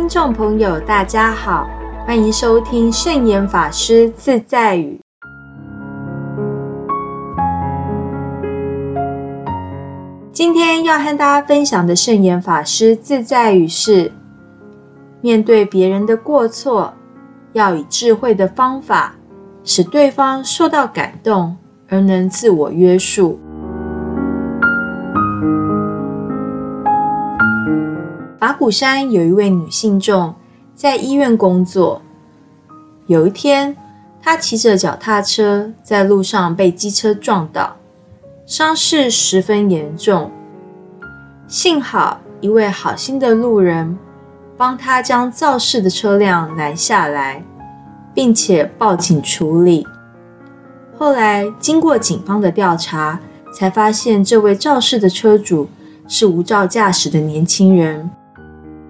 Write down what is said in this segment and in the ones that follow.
听众朋友，大家好，欢迎收听圣严法师自在语。今天要和大家分享的圣严法师自在语是：面对别人的过错，要以智慧的方法，使对方受到感动，而能自我约束。法鼓山有一位女信众在医院工作。有一天，她骑着脚踏车在路上被机车撞倒，伤势十分严重。幸好一位好心的路人帮她将肇事的车辆拦下来，并且报警处理。后来经过警方的调查，才发现这位肇事的车主是无照驾驶的年轻人。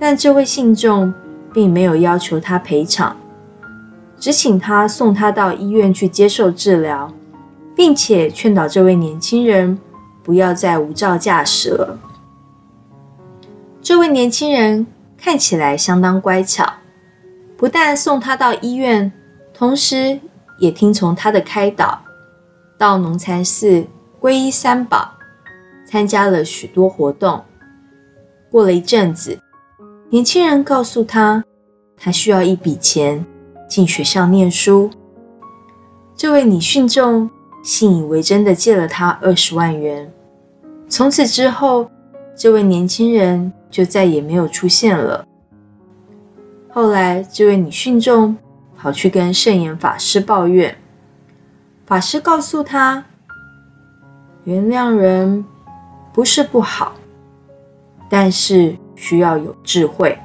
但这位信众并没有要求他赔偿，只请他送他到医院去接受治疗，并且劝导这位年轻人不要再无照驾驶了。这位年轻人看起来相当乖巧，不但送他到医院，同时也听从他的开导，到农禅寺皈依三宝，参加了许多活动。过了一阵子。年轻人告诉他，他需要一笔钱进学校念书。这位女信众信以为真的借了他二十万元。从此之后，这位年轻人就再也没有出现了。后来，这位女信众跑去跟圣严法师抱怨，法师告诉他，原谅人不是不好，但是。需要有智慧。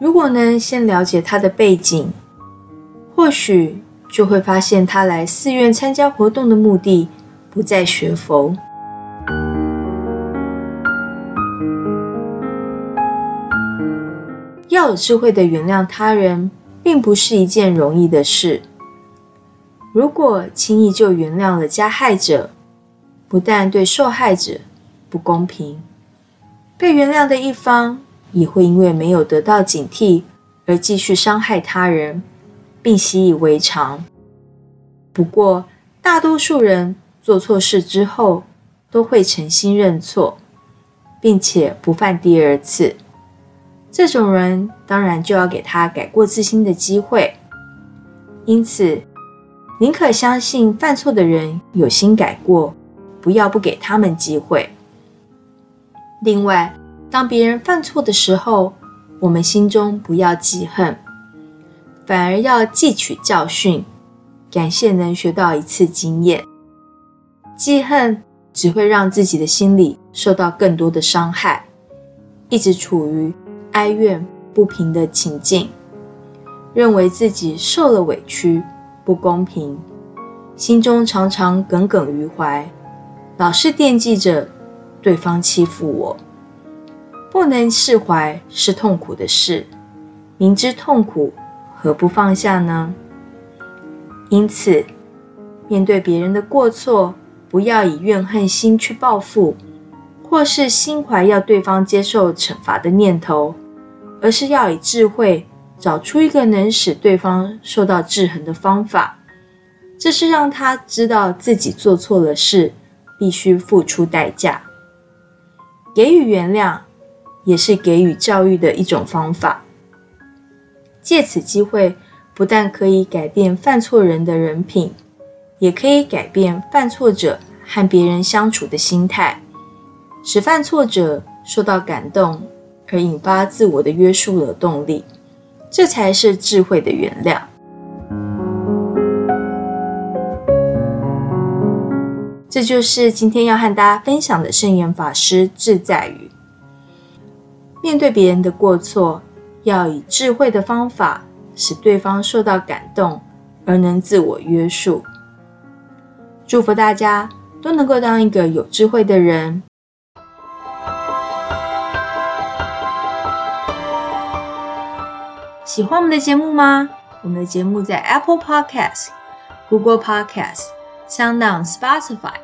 如果能先了解他的背景，或许就会发现他来寺院参加活动的目的不在学佛。要有智慧的原谅他人，并不是一件容易的事。如果轻易就原谅了加害者，不但对受害者不公平。被原谅的一方也会因为没有得到警惕而继续伤害他人，并习以为常。不过，大多数人做错事之后都会诚心认错，并且不犯第二次。这种人当然就要给他改过自新的机会。因此，宁可相信犯错的人有心改过，不要不给他们机会。另外，当别人犯错的时候，我们心中不要记恨，反而要汲取教训，感谢能学到一次经验。记恨只会让自己的心里受到更多的伤害，一直处于哀怨不平的情境，认为自己受了委屈、不公平，心中常常耿耿于怀，老是惦记着。对方欺负我，不能释怀是痛苦的事。明知痛苦，何不放下呢？因此，面对别人的过错，不要以怨恨心去报复，或是心怀要对方接受惩罚的念头，而是要以智慧找出一个能使对方受到制衡的方法。这是让他知道自己做错了事，必须付出代价。给予原谅，也是给予教育的一种方法。借此机会，不但可以改变犯错人的人品，也可以改变犯错者和别人相处的心态，使犯错者受到感动，而引发自我的约束的动力。这才是智慧的原谅。这就是今天要和大家分享的圣严法师志在于：面对别人的过错，要以智慧的方法，使对方受到感动，而能自我约束。祝福大家都能够当一个有智慧的人。喜欢我们的节目吗？我们的节目在 Apple Podcast、Google Podcast、Sound、Spotify。